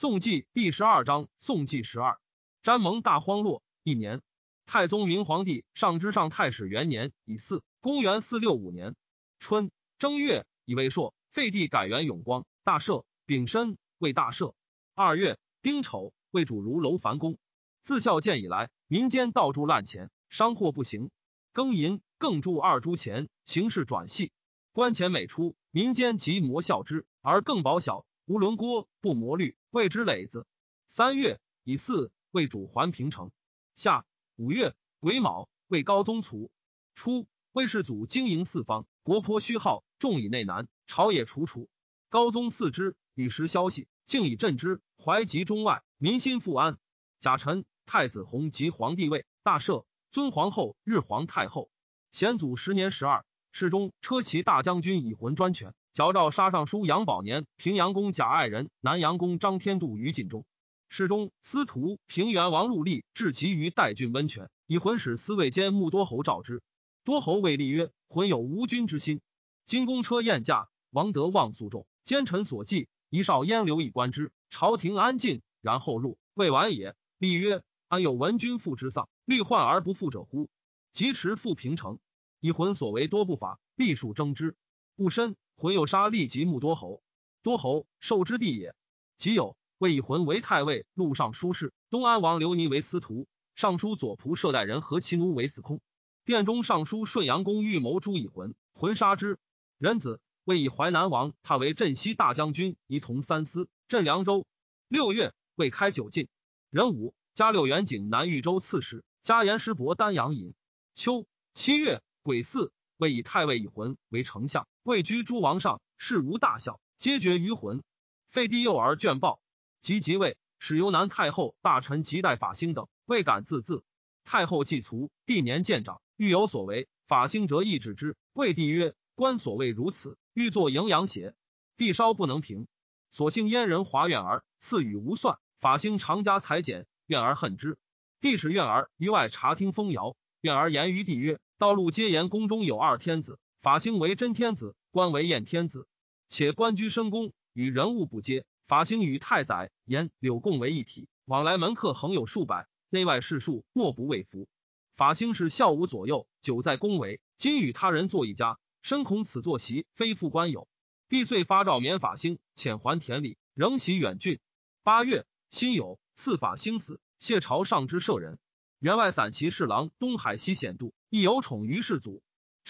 宋纪第十二章，宋纪十二，詹蒙大荒落一年，太宗明皇帝上之上太史元年乙巳，公元四六五年春正月，以为朔，废帝改元永光，大赦。丙申，为大赦。二月丁丑，为主如楼凡公。自孝建以来，民间盗铸滥钱，商货不行。庚寅，更铸二铢钱，形势转细。官钱每出，民间即磨效之，而更薄小，无轮郭，不磨绿，谓之累子。三月乙巳，为主还平城。夏五月癸卯，为高宗卒。初，魏世祖经营四方，国颇虚耗，众以内难，朝野楚楚。高宗四之。与时消息，竟以镇之，怀集中外，民心复安。甲辰，太子弘及皇帝位，大赦，尊皇后，日皇太后。显祖十年十二，世中车骑大将军以魂专权，矫诏杀尚书杨宝年、平阳公贾爱人、南阳公张天度于禁中。世中司徒平原王陆立至急于代郡温泉，以魂使司卫监穆多侯召之。多侯谓立曰：“魂有无君之心。”金公车宴驾，王德望诉众，奸臣所忌。一少焉留以观之，朝廷安静，然后入，未晚也。立曰：安有闻君父之丧，虑患而不复者乎？及持复平城，以魂所为多不法，必数争之。戊申，魂有杀立即木多侯，多侯受之地也。即有魏以魂为太尉，录尚书事，东安王刘尼为司徒，尚书左仆射代人何其奴为司空。殿中尚书顺阳公预谋诛以魂，魂杀之。人子。为以淮南王，他为镇西大将军，仪同三司，镇凉州。六月，未开九进。壬午，加六元景南豫州刺史，加言师伯丹阳尹。秋七月，癸巳，为以太尉以魂为丞相，位居诸王上，事无大小，皆决于魂。废帝幼儿卷报，及即位，使由南太后大臣及代法兴等，未敢自自。太后既卒，帝年渐长，欲有所为，法兴则亦止之。谓帝曰：“官所谓如此。”欲作营养血，帝稍不能平，所幸燕人华苑儿赐予无算。法兴常加裁减，苑儿恨之。帝使怨儿于外察听风谣，怨儿言于帝曰：“道路皆言宫中有二天子，法兴为真天子，官为燕天子。且官居深宫，与人物不接。法兴与太宰颜柳共为一体，往来门客恒有数百，内外士庶莫不畏服。法兴是孝武左右，久在宫闱，今与他人坐一家。”深恐此坐席非复官有，帝遂发诏免法兴，遣还田里，仍袭远郡。八月，辛酉，赐法兴死，谢朝上之舍人。员外散骑侍郎东海西显度亦有宠于世祖，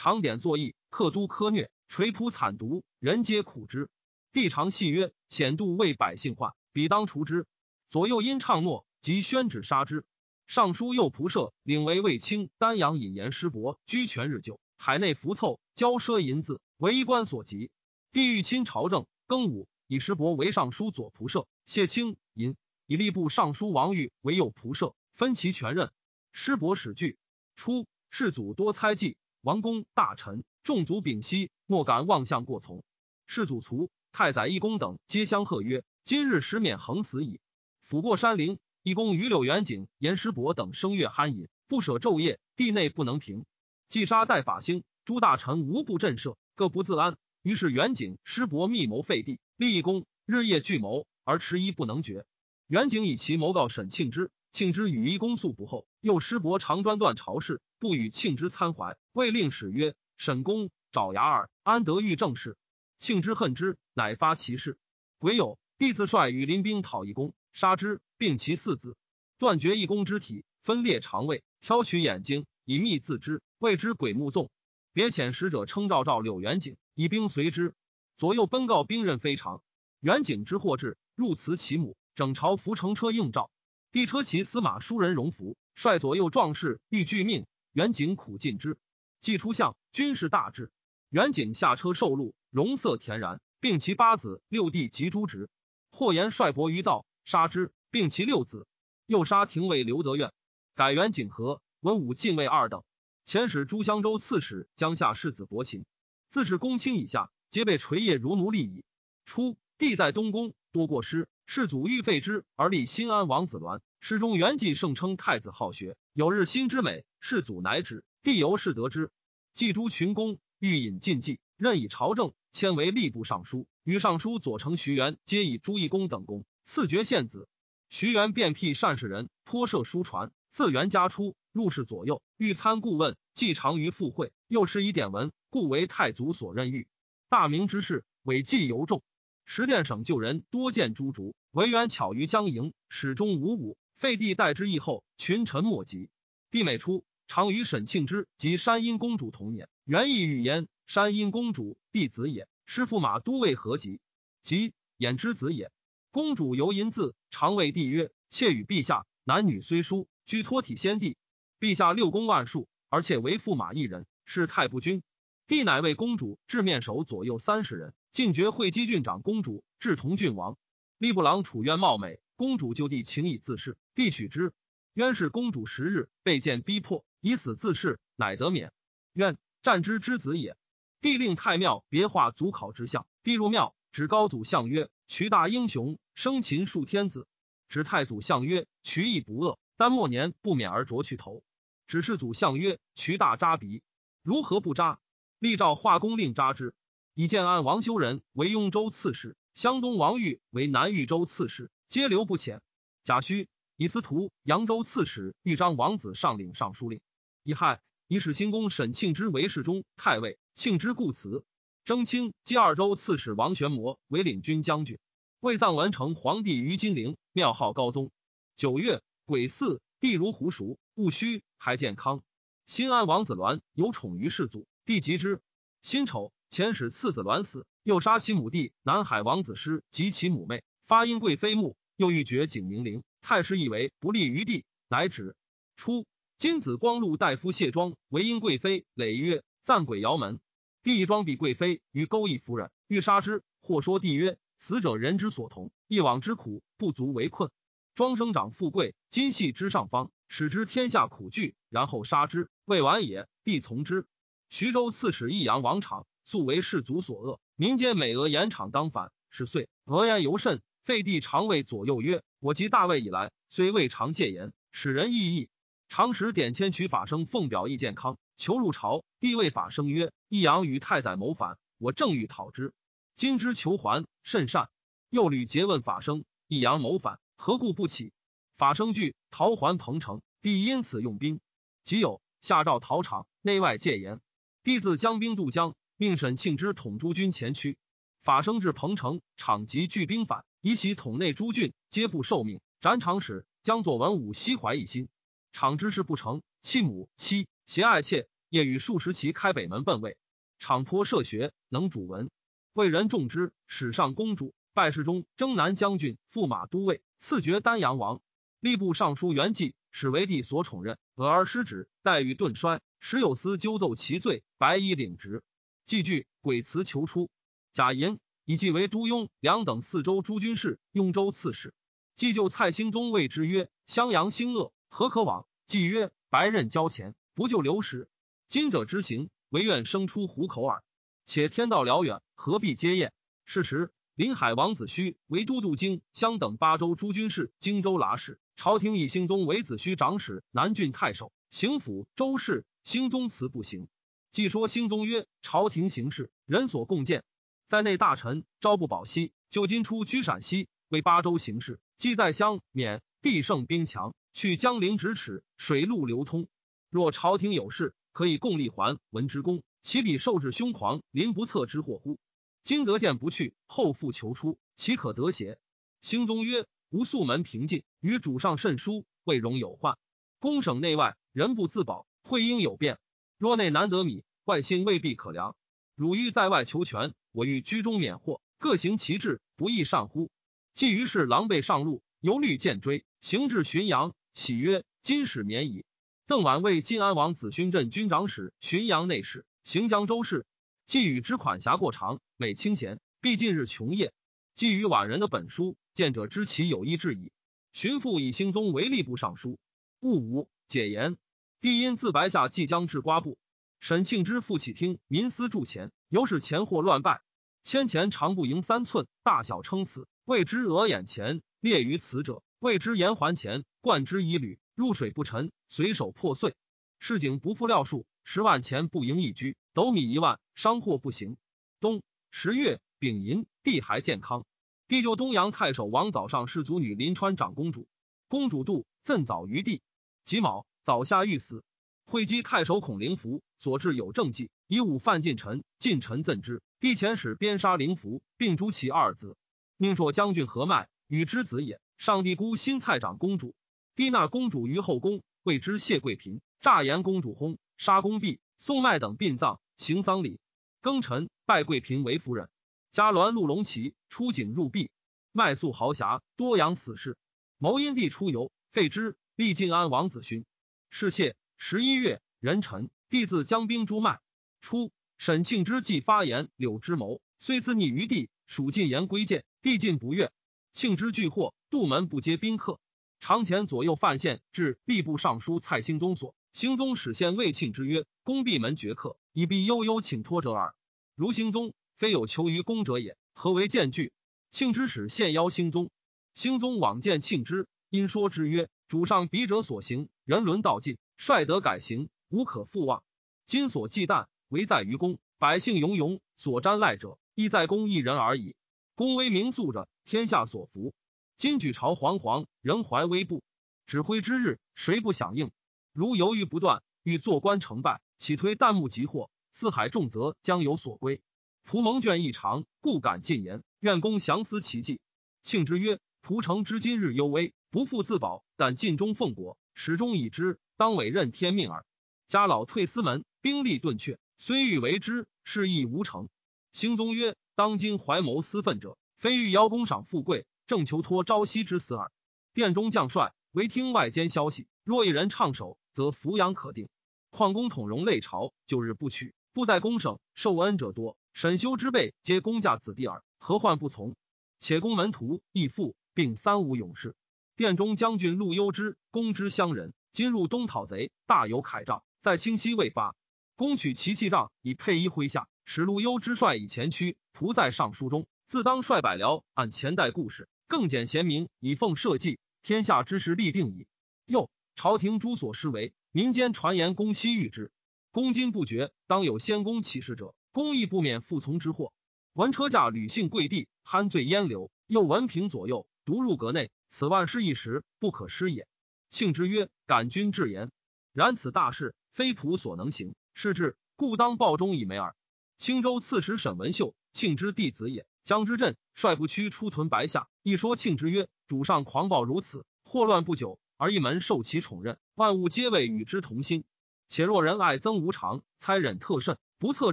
常典作义，克都苛虐，垂仆惨毒，人皆苦之。帝常戏曰：“显度为百姓患，彼当除之。”左右因唱诺，即宣旨杀之。尚书右仆射领为卫青丹阳引言师伯，居权日久。海内浮凑，骄奢淫字，为衣冠所及。帝欲亲朝政，庚午，以师伯为尚书左仆射，谢清尹，以吏部尚书王玉为右仆射，分其权任。师伯始惧。初，世祖多猜忌，王公大臣众族屏息，莫敢妄向过从。世祖卒，太宰义公等皆相贺曰：“今日实免横死矣。”抚过山陵，义公与柳元景、严师伯等声乐酣饮，不舍昼夜，地内不能平。既杀代法兴，诸大臣无不震慑，各不自安。于是元景、师伯密谋废帝，立一公，日夜聚谋，而迟疑不能决。元景以其谋告沈庆之，庆之与一公诉不厚，又师伯常专断朝事，不与庆之参怀。未令使曰：“沈公爪牙耳，安得遇正事？”庆之恨之，乃发其事。癸酉，弟子率羽林兵讨一公，杀之，并其四子，断绝一公之体，分裂肠胃，挑取眼睛，以密自之。谓之鬼目纵，别遣使者称赵赵柳元景，以兵随之。左右奔告兵刃非常。元景之祸至，入祠其母，整朝扶乘车应召。帝车骑司马书人荣服，率左右壮士欲拒命。元景苦尽之。既出相，军事大治。元景下车受禄，容色恬然，并其八子六弟及诸侄。或言率伯于道，杀之，并其六子。又杀廷尉刘德愿，改元景和文武禁卫二等。遣使诸襄州刺史江夏世子伯禽，自是公卿以下，皆被垂业如奴隶矣。初，帝在东宫，多过失，世祖欲废之，而立新安王子鸾。诗中元纪盛称太子好学，有日新之美，世祖乃止。帝由是得之。祭诸群公，欲引禁忌，任以朝政，迁为吏部尚书。与尚书左丞徐元皆以朱义公等功，赐爵献子。徐元便辟善士人，颇设书传，自元家出，入室左右，欲参顾问，既长于赴会，又施以典文，故为太祖所任御。大明之事，伪计尤重。十殿省旧人多见诸竹，惟元巧于将营，始终无武。废帝代之役后，群臣莫及。帝每出，常与沈庆之及山阴公主同年。元义语言，山阴公主弟子也，师驸马都尉何及，及衍之子也。公主尤淫字，常谓帝曰：“妾与陛下男女虽殊，居托体先帝。陛下六宫万数，而且为驸马一人，是太不君。”帝乃为公主置面首左右三十人，进爵会稽郡长公主，至同郡王。吏部郎楚渊貌美，公主就地请以自侍，帝取之。渊是公主十日被见逼迫，以死自侍，乃得免。渊战之之子也。帝令太庙别画祖考之像。帝入庙，指高祖相曰：“渠大英雄，生擒数天子。”指太祖相曰：“渠亦不恶，但末年不免而啄去头。”指世祖相曰：“渠大扎鼻，如何不扎？”立诏画工令扎之。以建安王修仁为雍州刺史，湘东王玉为南豫州刺史，皆留不遣。贾诩。以司徒扬州刺史豫章王子上领尚书令。乙亥，以使新公沈庆之为侍中、太尉。庆之故辞。征清击二州刺史王玄谟为领军将军。魏葬文成皇帝于金陵，庙号高宗。九月癸巳，帝如胡熟，戊戌，还健康。新安王子鸾有宠于世祖，帝及之。辛丑，遣使次子鸾死，又杀其母弟南海王子师及其母妹，发因贵妃墓，又欲绝景宁陵。太师以为不利于帝，乃止。初，金子光禄大夫谢庄为因贵妃，累曰：“赞鬼窑门。”帝庄比贵妃于勾弋夫人，欲杀之。或说帝曰：“死者人之所同，一往之苦不足为困。庄生长富贵，今系之上方，使之天下苦惧，然后杀之，未晚也。”帝从之。徐州刺史益阳王昶素为士族所恶，民间美俄言昶当反，十岁俄言尤甚。废帝常谓左右曰：“我及大魏以来，虽未尝戒言，使人异议。常使典签取法生奉表意健康，求入朝。帝谓法生曰：‘益阳与太宰谋反，我正欲讨之。今之求还，甚善。’又屡诘问法生：‘益阳谋反，何故不起？’法生惧，逃还彭城。帝因此用兵。即有下诏逃场，内外戒严。帝自将兵渡江，命沈庆之统诸军前驱。法生至彭城，场即聚兵反。”以其统内诸郡，皆不受命。斩场使将作文武悉怀一心。场之事不成，弃母妻，携爱妾，夜与数十骑开北门奔魏。场颇涉学，能主文，为人重之。史上公主拜侍中、征南将军、驸马都尉，赐爵丹阳王。吏部尚书元济，使为帝所宠任。俄而失职，待遇顿衰。时有司纠奏其罪，白衣领职。既惧鬼辞求出。贾寅。以继为都雍、两等四州诸军事，雍州刺史。既就蔡兴宗谓之曰：“襄阳兴恶，何可往？”既曰：“白刃交钱，不就流矢。今者之行，唯愿生出虎口耳。且天道辽远，何必接验？”是时，临海王子胥为都督京襄等八州诸军事、荆州剌史。朝廷以兴宗为子胥长史、南郡太守、行府周氏。兴宗辞不行。既说兴宗曰：“朝廷行事，人所共见。”在内大臣朝不保夕，就今出居陕西，为八州行事。既在乡免，地胜兵强，去江陵咫尺，水陆流通。若朝廷有事，可以共立还文之功，岂比受制凶狂，临不测之祸乎？今得见不去，后复求出，岂可得邪？兴宗曰：“吾素门平静，与主上甚疏，未容有患。公省内外，人不自保，会应有变。若内难得米，外心未必可量。汝欲在外求全。”我欲居中免祸，各行其志，不亦善乎？既于是狼狈上路，犹虑见追，行至浔阳，喜曰：“今始免矣。”邓琬为晋安王子勋镇军长史、浔阳内史、行江州事。既与之款辖过长，每清闲，必近日穷夜。既与宛人的本书，见者知其有意志矣。荀父以兴宗为吏部尚书。戊午，解言。帝因自白下即将至瓜部。沈庆之复起听民私铸钱，由是钱货乱败。千钱长不盈三寸，大小称此。谓之额眼钱列于此者，谓之言还钱，贯之以履，入水不沉，随手破碎。市井不复料数，十万钱不盈一居，斗米一万，商货不行。冬十月丙寅，地还健康。帝就东阳太守王早上世祖女临川长公主，公主杜赠早于帝。己卯，早下欲死。会稽太守孔灵符所至有政绩，以武犯近臣，近臣赠之。帝遣使鞭杀灵符，并诛其二子。宁朔将军何迈与之子也。上帝姑新蔡长公主，帝纳公主于后宫，谓之谢贵嫔。诈言公主薨，杀公毕，宋迈等殡葬，行丧礼。庚辰，拜贵嫔为夫人。嘉鸾陆龙旗出警入壁，麦粟豪侠多扬死士。谋因帝出游，废之，立晋安王子勋。是谢十一月，壬辰，帝自将兵诛麦。初，沈庆之既发言，柳之谋虽自逆于帝，属进言归谏，帝进不悦。庆之拒祸，杜门不接宾客。长前左右犯县至吏部尚书蔡兴宗所，兴宗使县魏庆之曰：“公闭门绝客，以必悠悠请托者耳。如兴宗。”非有求于公者也，何为见拒？庆之使献邀兴宗，兴宗往见庆之，因说之曰：“主上笔者所行，人伦道尽，率德改行，无可复望。今所忌惮，唯在于公。百姓庸庸，所瞻赖者，亦在公一人而已。公威名肃者，天下所服。今举朝惶惶，人怀危怖，指挥之日，谁不响应？如犹豫不断，欲坐观成败，岂推旦暮急祸？四海重则将有所归。”蒲蒙卷异常，故敢进言。愿公详思其计。庆之曰：“蒲城之今日忧危，不复自保，但尽忠奉国，始终已之，当委任天命耳。家老退司门，兵力顿却，虽欲为之，事亦无成。”兴宗曰：“当今怀谋私愤者，非欲邀功赏富贵，正求托朝夕之死耳。殿中将帅唯听外间消息，若一人唱首，则扶养可定。况公统容累朝，旧日不取，不在公省，受恩者多。”沈修之辈皆公家子弟耳，何患不从？且公门徒义父，并三五勇士。殿中将军陆攸之，公之乡人，今入东讨贼，大有铠仗，在清溪未发。公取其器仗以配衣麾下，使陆攸之率以前驱。仆在尚书中，自当率百僚按前代故事，更简贤明，以奉社稷。天下之时立定矣。又朝廷诸所施为，民间传言公西遇之。公今不绝，当有先公启事者。公亦不免复从之祸。闻车驾屡幸跪地，酣醉烟流，又闻平左右，独入阁内。此万事一时，不可失也。庆之曰：“感君至言，然此大事，非仆所能行。是至，故当报忠以美耳。”青州刺史沈文秀，庆之弟子也。江之镇率不屈出屯白下，一说庆之曰：“主上狂暴如此，祸乱不久，而一门受其宠任，万物皆为与之同心。且若人爱憎无常，猜忍特甚，不测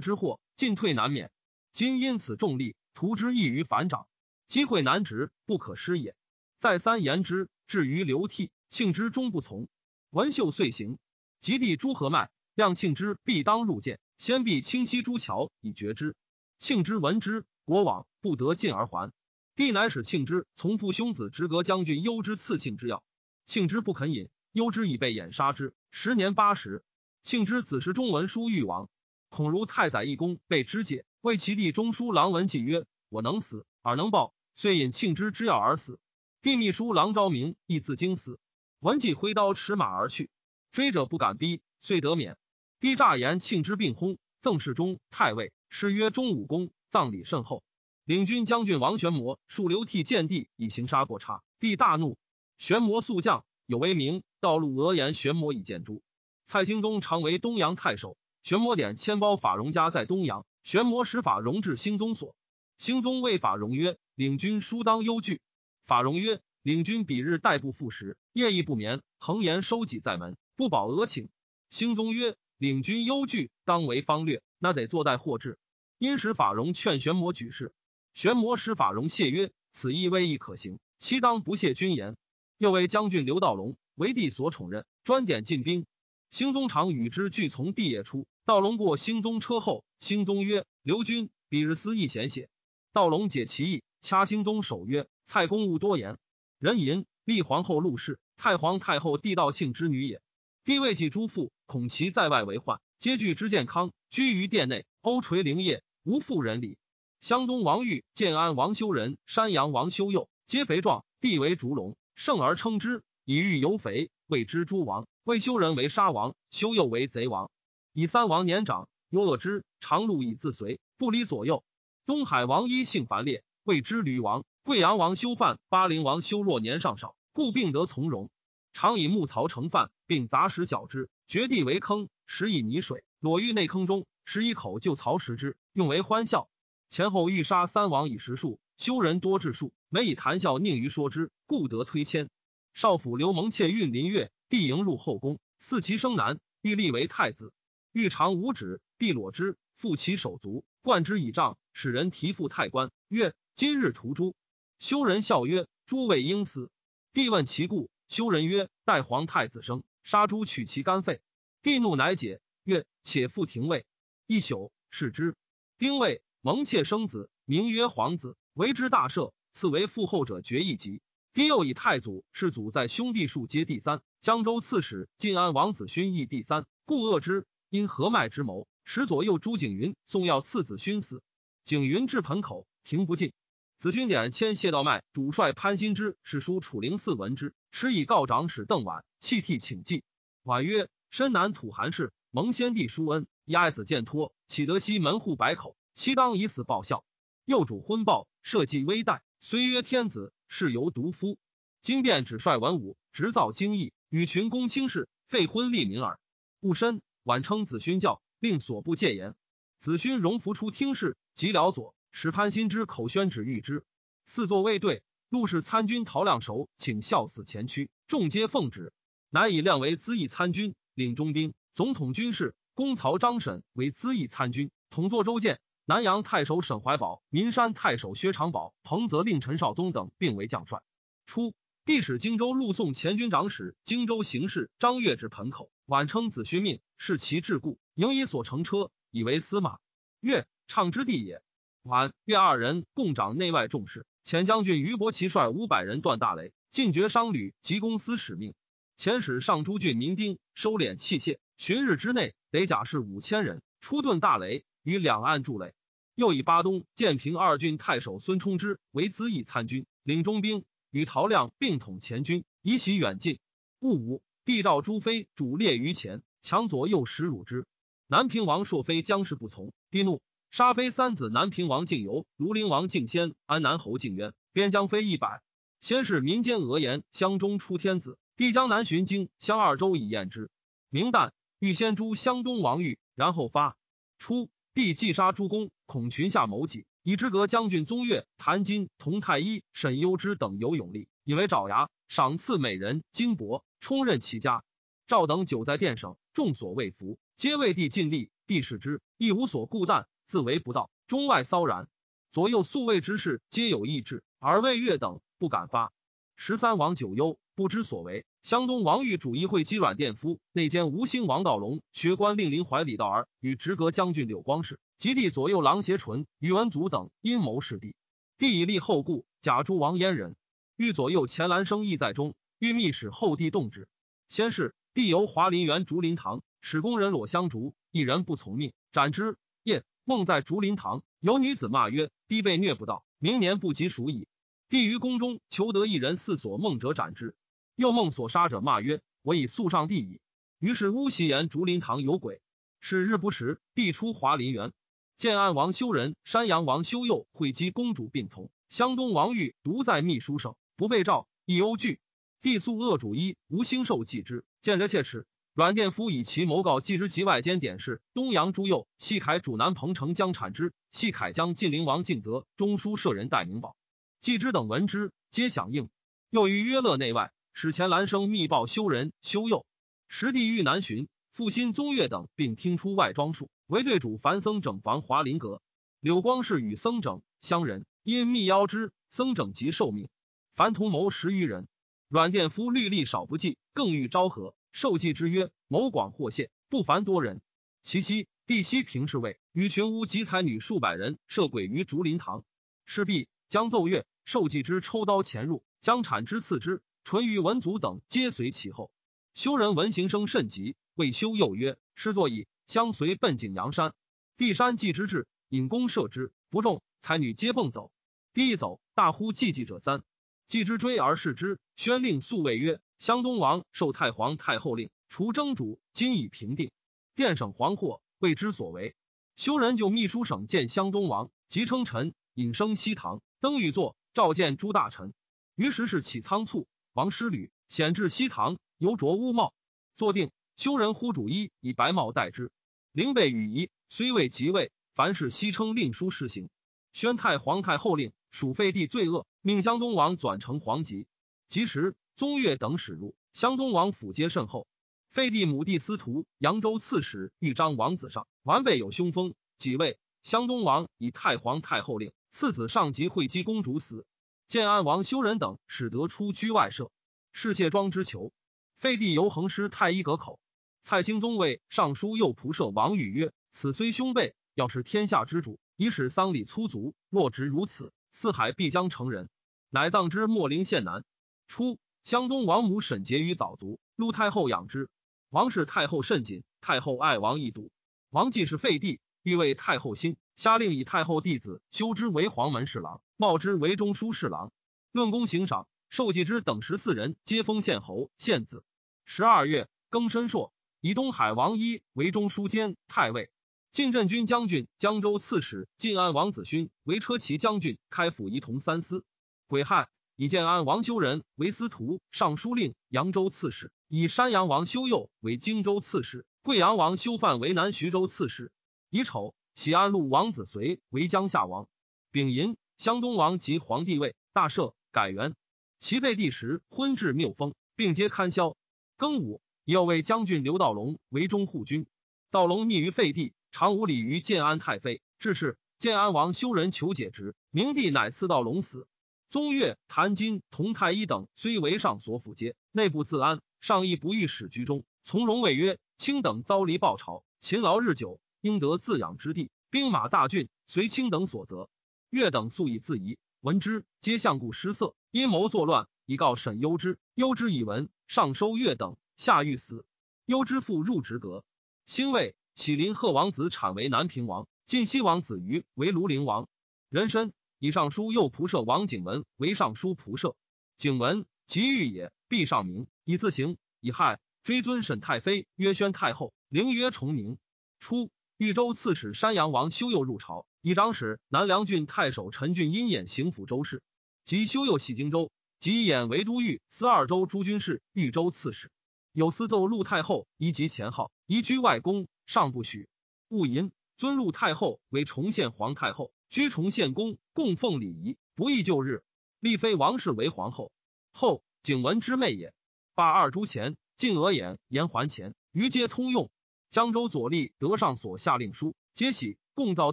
之祸。”进退难免，今因此重利，图之易于反掌，机会难值，不可失也。再三言之，至于流涕，庆之终不从。文秀遂行，及弟朱和迈，亮庆之必当入见，先必清溪朱桥以绝之。庆之闻之，国往不得进而还。帝乃使庆之从父兄子直阁将军幽之赐庆之药，庆之不肯饮，幽之已被掩杀之。时年八十，庆之子时中文书欲亡。孔如太宰一公被肢解，为其弟中书郎文纪曰：“我能死而能报，遂引庆之之药而死。”帝秘书郎昭明亦自惊死。文纪挥刀持马而去，追者不敢逼，遂得免。帝诈言庆之病薨，赠侍中、太尉，谥曰忠武公，葬礼甚厚。领军将军王玄谟数流涕见帝，以行杀过差。帝大怒，玄谟速降，有威名，道路讹言玄谟以见诛。蔡兴宗常为东阳太守。玄谟点千包法荣家在东阳，玄谟使法荣至兴宗所。兴宗谓法荣曰：“领军殊当忧惧。”法荣曰：“领军比日待不复食，夜亦不眠，恒言收己在门，不保额请。”兴宗曰：“领军忧惧，当为方略，那得坐待获至。”因使法荣劝玄谟举事，玄谟使法荣谢曰：“此意未亦可行，其当不谢君言。”又为将军刘道隆为帝所宠任，专点进兵。兴宗常与之俱从地野出，道隆过兴宗车后，兴宗曰：“刘君，彼日思亦贤写。”道隆解其意，掐兴宗手曰：“蔡公勿多言。人淫立皇后陆氏，太皇太后帝道庆之女也。帝未继诸父，恐其在外为患，皆惧之健康，居于殿内，欧垂灵业，无妇人礼。湘东王玉、建安王修仁、山阳王修佑，皆肥壮，帝为烛龙，盛而称之，以欲犹肥，谓之诸王。魏修仁为杀王，修佑为贼王。以三王年长，忧恶之，常路以自随，不离左右。东海王一性繁烈，谓之吕王，贵阳王修范、巴陵王修若年尚少，故病得从容。常以木槽盛饭，并杂石搅之，掘地为坑，食以泥水，裸于内坑中，食一口就槽食之，用为欢笑。前后欲杀三王以食数，修人多治数，每以谈笑宁于说之，故得推迁。少府刘蒙妾运林月，帝迎入后宫，赐其生男，欲立为太子。欲长五指，帝裸之，复其手足，冠之以杖，使人提复太官。曰：今日屠诸。修人笑曰：“诸位应死。”帝问其故，修人曰：“待皇太子生，杀猪取其肝肺。”帝怒，乃解曰：“且复廷尉。”一宿，视之。丁未，蒙妾生子，名曰皇子，为之大赦。赐为父后者爵一级。帝又以太祖世祖在兄弟数皆第三，江州刺史晋安王子勋亦第三，故恶之。因合脉之谋，使左右朱景云送药赐子勋死。景云至盆口，停不进。子勋点牵谢道脉，主帅潘心之使书楚灵寺闻之，持以告长史邓婉，泣涕请祭。婉曰：“深南土寒士，蒙先帝殊恩，以爱子见托，岂得悉门户百口？其当以死报效。幼主昏暴，社稷危殆，虽曰天子，是犹独夫。今便只率文武，直造精义，与群公卿士，废昏立民耳。勿深。”晚称子勋教，令所部戒言。子勋荣服出听事，即辽左。使潘心之口宣旨谕之。四座卫队，陆氏参军陶亮守，请效死前驱，众皆奉旨。乃以亮为资议参军，领中兵，总统军事。公曹张审为资议参军，统坐州建。南阳太守沈怀宝、岷山太守薛长宝、彭泽令陈少宗等并为将帅。初，帝使荆州陆送前军长史、荆州行事张悦至盆口。晚称子勋命，是其志故，迎以所乘车，以为司马。越畅之地也。晚越二人共掌内外重事。前将军于伯奇率五百人断大雷，进爵商旅及公司使命。前使上诸郡民丁收敛器械，旬日之内得甲士五千人，出遁大雷，于两岸筑垒。又以巴东建平二郡太守孙冲之为资议参军，领中兵，与陶亮并统前军，以袭远近。戊午。帝召朱飞主列于前，强左右使辱之。南平王朔飞将士不从，帝怒，杀飞三子。南平王敬游、庐陵王敬先、安南侯敬渊，边疆飞一百。先是民间讹言，乡中出天子，帝江南巡京，襄二州以验之。明旦，欲先诛湘东王玉，然后发。初，帝既杀诸公，恐群下谋己，以之阁将军宗岳、谭金、同太医沈攸之等有勇力，以为爪牙，赏赐美人金帛。充任其家，赵等久在殿省，众所未服，皆为帝尽力。帝视之，亦无所顾惮，自为不道，中外骚然。左右宿卫之事，皆有意志，而魏越等不敢发。十三王九忧，不知所为。湘东王玉主议会稽阮殿夫，内监吴兴王道隆，学官令林怀李道儿与直阁将军柳光世，及帝左右郎协纯、宇文祖等阴谋弑帝。帝以立后故，假诸王阉人。欲左右钱兰生意在中。欲密使后帝动之。先是，帝游华林园竹林堂，使工人裸香烛，一人不从命，斩之。夜梦在竹林堂，有女子骂曰：“帝被虐不道，明年不及鼠矣。”帝于宫中求得一人似所梦者，斩之。又梦所杀者骂曰：“我已诉上帝矣。”于是巫习言竹林堂有鬼。是日不时，帝出华林园，建安王修仁、山阳王修佑会稽公主并从，湘东王玉独在秘书省，不被召，亦忧惧。帝素恶主一无兴寿继之，见着切齿。阮殿夫以其谋告继之及外间典事。东阳朱佑、西凯主南彭城将产之，西凯将晋灵王敬泽中书舍人戴明宝、继之等闻之，皆响应。又于约勒内外使前兰生密报修人修佑。时帝欲南巡，复兴宗岳等，并听出外庄术，为对主樊僧整房华林阁。柳光是与僧整乡人，因密邀之，僧整即受命。樊同谋十余人。阮殿夫律例少不记，更欲昭和。受祭之曰：“谋广获谢，不凡多人。”其妻帝西平侍卫与群巫及才女数百人设鬼于竹林堂。事毕，将奏乐，受祭之抽刀潜入，将产之刺之。淳于文祖等皆随其后。修人闻行声甚急，谓修又曰：“师作矣。”相随奔景阳山。帝山祭之至，引弓射之，不中。才女皆蹦走。帝一走，大呼祭祭者三。继之追而视之，宣令宿卫曰：“湘东王受太皇太后令，除征主，今已平定。殿省惶惑，未知所为。修人就秘书省见湘东王，即称臣，引升西堂，登御座，召见诸大臣。于时是起仓促，王师旅显至西堂，犹着乌帽，坐定。修人呼主衣，以白帽代之。灵被羽仪，虽未即位，凡事悉称令书施行。宣太皇太后令，属废帝罪恶，命湘东王转成皇籍。及时，宗岳等使入，湘东王府皆甚厚。废帝母弟司徒、扬州刺史豫章王子上，完备有凶风，即位。湘东王以太皇太后令，次子上级惠姬公主死。建安王修仁等使得出居外舍，侍谢庄之囚。废帝由横师太医阁口。蔡兴宗为尚书右仆射王宇曰：“此虽兄辈，要是天下之主，以使丧礼粗俗，若直如此，四海必将成人。”乃葬之秣陵县南。初，湘东王母沈婕妤早卒，陆太后养之。王氏太后甚谨，太后爱王一笃。王既是废帝，欲为太后心，下令以太后弟子修之为黄门侍郎，茂之为中书侍郎。论功行赏，受祭之等十四人，皆封县侯、县子。十二月，庚申朔。以东海王一为中书监太尉，晋镇军将军、江州刺史晋安王子勋为车骑将军，开府仪同三司。癸亥，以建安王修仁为司徒、尚书令、扬州刺史；以山阳王修佑为荆州刺史，贵阳王修范为南徐州刺史。乙丑，喜安陆王子随为江夏王。丙寅，湘东王及皇帝位，大赦，改元。其废帝时，昏至谬封，并皆堪销。庚午。又为将军刘道隆为中护军，道隆逆于废帝，常无礼于建安太妃。至是，建安王修仁求解职，明帝乃赐道隆死。宗岳、谭金、同太医等虽为上所辅接，内部自安，上亦不欲使居中。从容谓曰：“卿等遭离暴朝，勤劳日久，应得自养之地。兵马大郡，随卿等所责。”岳等素以自疑，闻之，皆相顾失色，阴谋作乱，以告沈攸之。攸之以闻，上收岳等。下欲死，攸之父入职阁。兴魏，启临贺王子产为南平王，晋西王子瑜为庐陵王。人参以尚书右仆射王景文为尚书仆射。景文即欲也，必上名以自行。以害追尊沈太妃曰宣太后，陵曰崇宁。初，豫州刺史山阳王修佑入朝，以长史南梁郡太守陈俊因演行府周氏。及修佑喜荆州，即演为都御司二州诸军事、豫州刺史。有司奏陆太后移及前号，移居外宫，尚不许。勿淫，尊陆太后为崇献皇太后，居崇献公，供奉礼仪，不宜旧日。立妃王氏为皇后。后景文之妹也。罢二朱前，晋额眼，言还前，余皆通用。江州左吏得上所下令书，皆喜，共造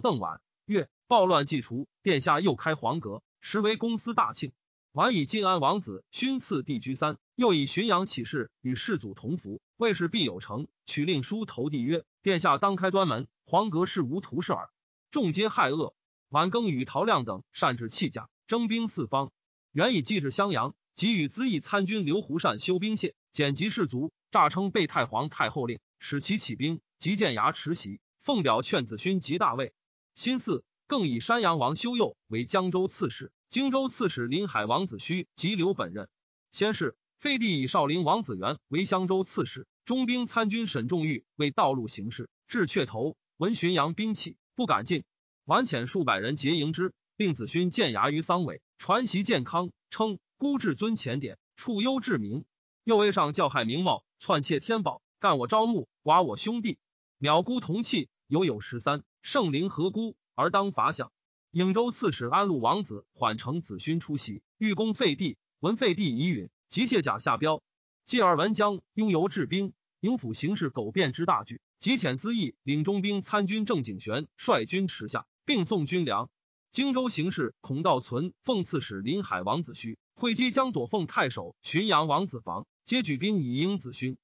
邓婉。月暴乱既除，殿下又开皇阁，实为公司大庆。晚以晋安王子勋赐帝居三，又以浔阳起事与世祖同服，魏氏必有成。取令书投递曰：“殿下当开端门，皇阁事无图事耳。”众皆骇恶。晚更与陶亮等擅制弃甲，征兵四方。原以继至襄阳，即与资义参军刘胡善修兵械，减集士卒，诈称被太皇太后令，使其起兵，即建牙持袭，奉表劝子勋及大位。新四更以山阳王修佑为江州刺史。荆州刺史临海王子胥及刘本任。先是，废帝以少林王子元为襄州刺史，中兵参军沈仲玉为道路行事，至阙头，闻浔阳兵器，不敢进。晚遣数百人结迎之，令子勋建牙于桑尾，传习健康，称孤至尊前典，处优至明。又为上教害名貌，篡窃天宝，干我招募，剐我兄弟，藐孤同气，犹有十三，圣灵何辜而当罚享？颍州刺史安陆王子缓承子勋出席，欲攻废帝。闻废帝已允，即卸甲下标。继而闻将拥游治兵，营府行事苟变之大举，即遣资义领中兵参军郑景玄率军驰下，并送军粮。荆州形势孔道存奉刺史临海王子胥，会稽江左奉太守浔阳王子房，皆举兵以应子勋。